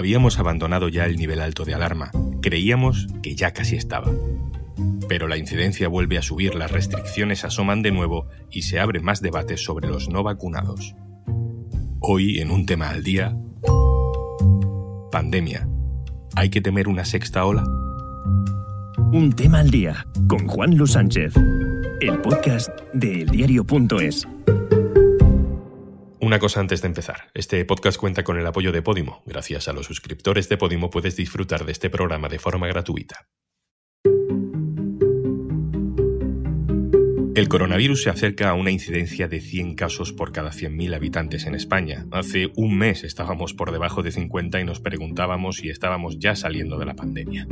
Habíamos abandonado ya el nivel alto de alarma. Creíamos que ya casi estaba. Pero la incidencia vuelve a subir, las restricciones asoman de nuevo y se abren más debates sobre los no vacunados. Hoy, en un tema al día, pandemia. ¿Hay que temer una sexta ola? Un tema al día con Juan Luis Sánchez, el podcast de eldiario.es. Una cosa antes de empezar. Este podcast cuenta con el apoyo de Podimo. Gracias a los suscriptores de Podimo puedes disfrutar de este programa de forma gratuita. El coronavirus se acerca a una incidencia de 100 casos por cada 100.000 habitantes en España. Hace un mes estábamos por debajo de 50 y nos preguntábamos si estábamos ya saliendo de la pandemia.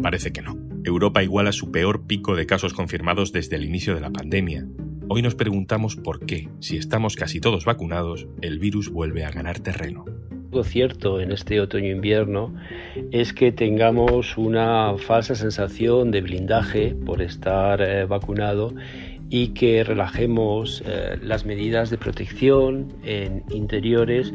Parece que no. Europa iguala su peor pico de casos confirmados desde el inicio de la pandemia. Hoy nos preguntamos por qué, si estamos casi todos vacunados, el virus vuelve a ganar terreno. Lo cierto en este otoño-invierno es que tengamos una falsa sensación de blindaje por estar eh, vacunado y que relajemos eh, las medidas de protección en interiores,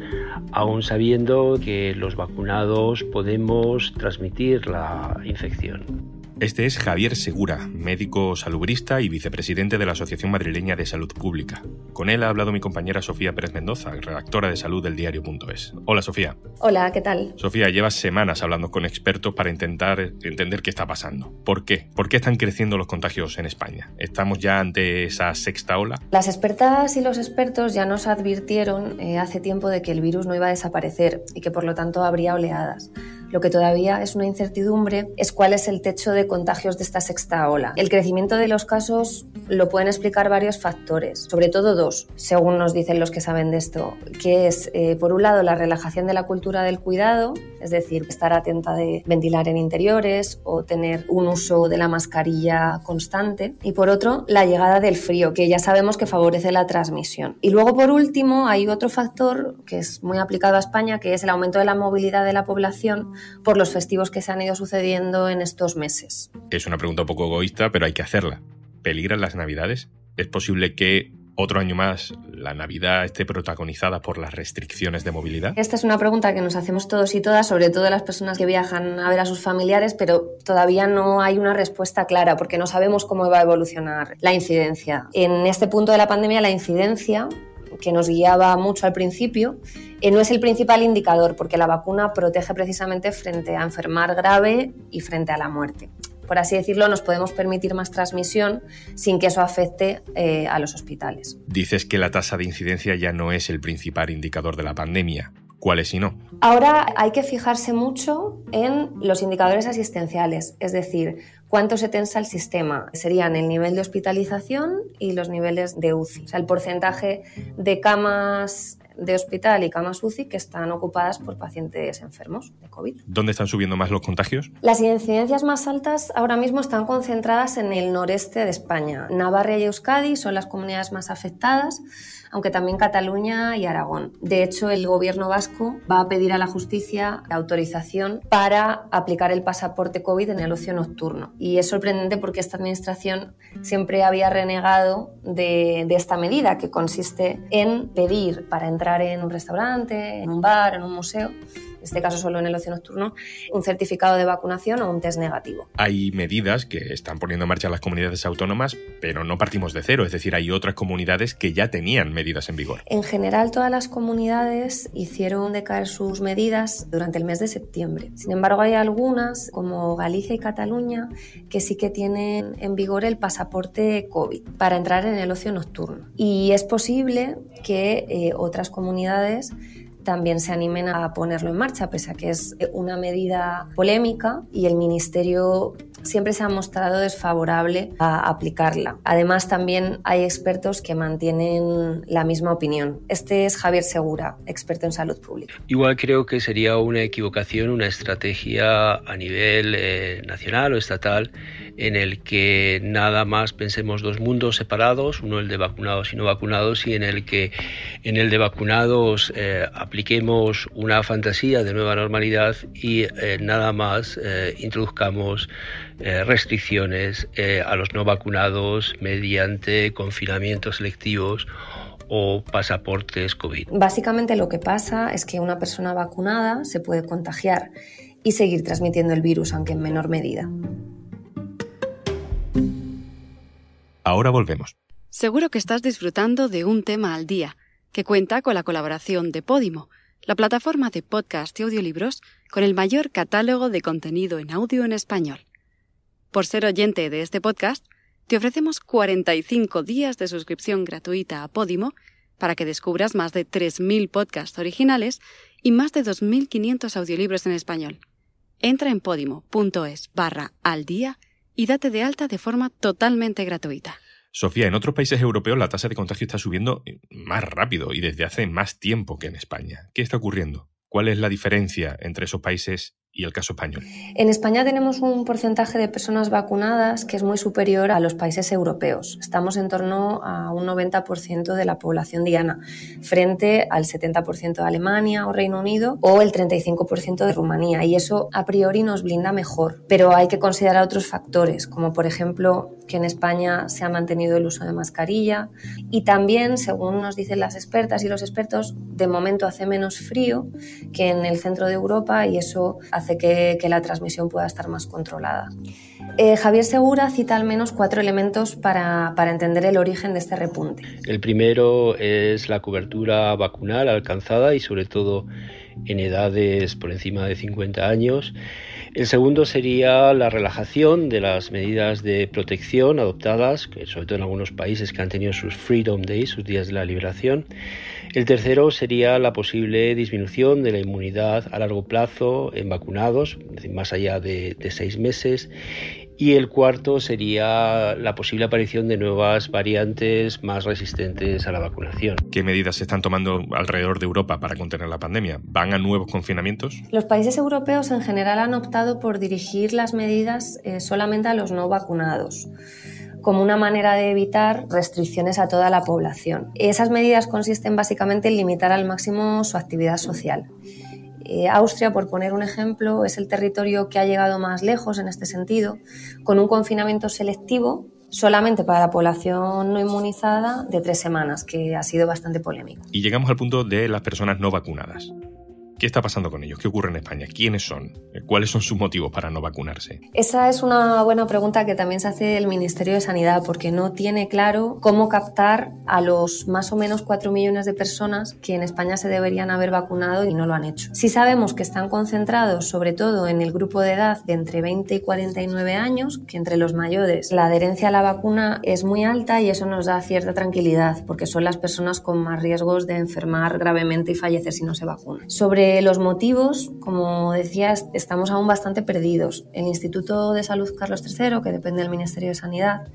aún sabiendo que los vacunados podemos transmitir la infección. Este es Javier Segura, médico salubrista y vicepresidente de la Asociación Madrileña de Salud Pública. Con él ha hablado mi compañera Sofía Pérez Mendoza, redactora de salud del diario.es. Hola Sofía. Hola, ¿qué tal? Sofía, llevas semanas hablando con expertos para intentar entender qué está pasando. ¿Por qué? ¿Por qué están creciendo los contagios en España? ¿Estamos ya ante esa sexta ola? Las expertas y los expertos ya nos advirtieron eh, hace tiempo de que el virus no iba a desaparecer y que por lo tanto habría oleadas. Lo que todavía es una incertidumbre es cuál es el techo de contagios de esta sexta ola. El crecimiento de los casos lo pueden explicar varios factores, sobre todo dos, según nos dicen los que saben de esto, que es, eh, por un lado, la relajación de la cultura del cuidado, es decir, estar atenta de ventilar en interiores o tener un uso de la mascarilla constante, y por otro, la llegada del frío, que ya sabemos que favorece la transmisión. Y luego, por último, hay otro factor que es muy aplicado a España, que es el aumento de la movilidad de la población por los festivos que se han ido sucediendo en estos meses. Es una pregunta un poco egoísta, pero hay que hacerla. ¿Peligran las Navidades? ¿Es posible que otro año más la Navidad esté protagonizada por las restricciones de movilidad? Esta es una pregunta que nos hacemos todos y todas, sobre todo las personas que viajan a ver a sus familiares, pero todavía no hay una respuesta clara porque no sabemos cómo va a evolucionar la incidencia. En este punto de la pandemia, la incidencia que nos guiaba mucho al principio, eh, no es el principal indicador porque la vacuna protege precisamente frente a enfermar grave y frente a la muerte. Por así decirlo, nos podemos permitir más transmisión sin que eso afecte eh, a los hospitales. Dices que la tasa de incidencia ya no es el principal indicador de la pandemia. ¿Cuál es y no? Ahora hay que fijarse mucho en los indicadores asistenciales, es decir, cuánto se tensa el sistema. Serían el nivel de hospitalización y los niveles de UCI, o sea, el porcentaje de camas de hospital y camas UCI que están ocupadas por pacientes enfermos de COVID. ¿Dónde están subiendo más los contagios? Las incidencias más altas ahora mismo están concentradas en el noreste de España. Navarra y Euskadi son las comunidades más afectadas aunque también Cataluña y Aragón. De hecho, el gobierno vasco va a pedir a la justicia autorización para aplicar el pasaporte COVID en el ocio nocturno. Y es sorprendente porque esta administración siempre había renegado de, de esta medida, que consiste en pedir para entrar en un restaurante, en un bar, en un museo, este caso solo en el ocio nocturno, un certificado de vacunación o un test negativo. Hay medidas que están poniendo en marcha las comunidades autónomas, pero no partimos de cero, es decir, hay otras comunidades que ya tenían medidas en vigor. En general, todas las comunidades hicieron decaer sus medidas durante el mes de septiembre. Sin embargo, hay algunas, como Galicia y Cataluña, que sí que tienen en vigor el pasaporte COVID para entrar en el ocio nocturno. Y es posible que eh, otras comunidades también se animen a ponerlo en marcha, pese a que es una medida polémica y el Ministerio siempre se ha mostrado desfavorable a aplicarla. Además, también hay expertos que mantienen la misma opinión. Este es Javier Segura, experto en salud pública. Igual creo que sería una equivocación, una estrategia a nivel eh, nacional o estatal en el que nada más pensemos dos mundos separados, uno el de vacunados y no vacunados, y en el que en el de vacunados eh, apliquemos una fantasía de nueva normalidad y eh, nada más eh, introduzcamos restricciones a los no vacunados mediante confinamientos selectivos o pasaportes COVID. Básicamente lo que pasa es que una persona vacunada se puede contagiar y seguir transmitiendo el virus, aunque en menor medida. Ahora volvemos. Seguro que estás disfrutando de un tema al día, que cuenta con la colaboración de Podimo, la plataforma de podcast y audiolibros con el mayor catálogo de contenido en audio en español. Por ser oyente de este podcast, te ofrecemos 45 días de suscripción gratuita a Podimo para que descubras más de 3.000 podcasts originales y más de 2.500 audiolibros en español. Entra en podimo.es barra al día y date de alta de forma totalmente gratuita. Sofía, en otros países europeos la tasa de contagio está subiendo más rápido y desde hace más tiempo que en España. ¿Qué está ocurriendo? ¿Cuál es la diferencia entre esos países y el caso español? En España tenemos un porcentaje de personas vacunadas que es muy superior a los países europeos. Estamos en torno a un 90% de la población diana, frente al 70% de Alemania o Reino Unido o el 35% de Rumanía. Y eso a priori nos blinda mejor. Pero hay que considerar otros factores, como por ejemplo que en España se ha mantenido el uso de mascarilla y también, según nos dicen las expertas y los expertos, de momento hace menos frío que en el centro de Europa y eso hace hace que, la transmisión pueda estar más controlada. Eh, Javier Segura cita al menos cuatro elementos para, para, entender el origen de este repunte. El primero es la cobertura vacunal alcanzada y sobre todo en edades por encima de 50 años. El segundo sería la relajación de las medidas de protección adoptadas, sobre todo en algunos países que han tenido sus Freedom Days, sus días de la liberación. El tercero sería la posible disminución de la inmunidad a largo plazo en vacunados, más allá de, de seis meses. Y el cuarto sería la posible aparición de nuevas variantes más resistentes a la vacunación. ¿Qué medidas se están tomando alrededor de Europa para contener la pandemia? ¿Van a nuevos confinamientos? Los países europeos en general han optado por dirigir las medidas eh, solamente a los no vacunados como una manera de evitar restricciones a toda la población. Esas medidas consisten básicamente en limitar al máximo su actividad social. Eh, Austria, por poner un ejemplo, es el territorio que ha llegado más lejos en este sentido, con un confinamiento selectivo solamente para la población no inmunizada de tres semanas, que ha sido bastante polémico. Y llegamos al punto de las personas no vacunadas. ¿Qué está pasando con ellos? ¿Qué ocurre en España? ¿Quiénes son? ¿Cuáles son sus motivos para no vacunarse? Esa es una buena pregunta que también se hace el Ministerio de Sanidad porque no tiene claro cómo captar a los más o menos 4 millones de personas que en España se deberían haber vacunado y no lo han hecho. Si sabemos que están concentrados sobre todo en el grupo de edad de entre 20 y 49 años, que entre los mayores la adherencia a la vacuna es muy alta y eso nos da cierta tranquilidad porque son las personas con más riesgos de enfermar gravemente y fallecer si no se vacunan. Sobre los motivos, como decías, estamos aún bastante perdidos. El Instituto de Salud Carlos III, que depende del Ministerio de Sanidad,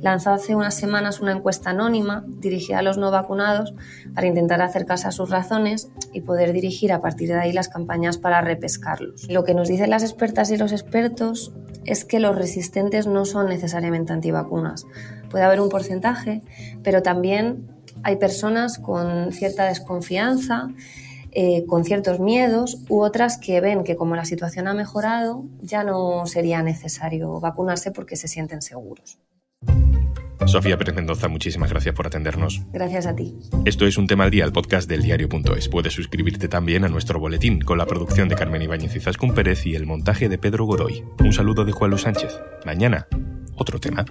lanzó hace unas semanas una encuesta anónima dirigida a los no vacunados para intentar acercarse a sus razones y poder dirigir a partir de ahí las campañas para repescarlos. Lo que nos dicen las expertas y los expertos es que los resistentes no son necesariamente antivacunas. Puede haber un porcentaje, pero también hay personas con cierta desconfianza eh, con ciertos miedos u otras que ven que como la situación ha mejorado ya no sería necesario vacunarse porque se sienten seguros. Sofía Pérez Mendoza, muchísimas gracias por atendernos. Gracias a ti. Esto es Un Tema al Día, el podcast del diario.es. Puedes suscribirte también a nuestro boletín con la producción de Carmen Ibáñez y Zascún Pérez y el montaje de Pedro Godoy. Un saludo de Juan Luis Sánchez. Mañana, otro tema.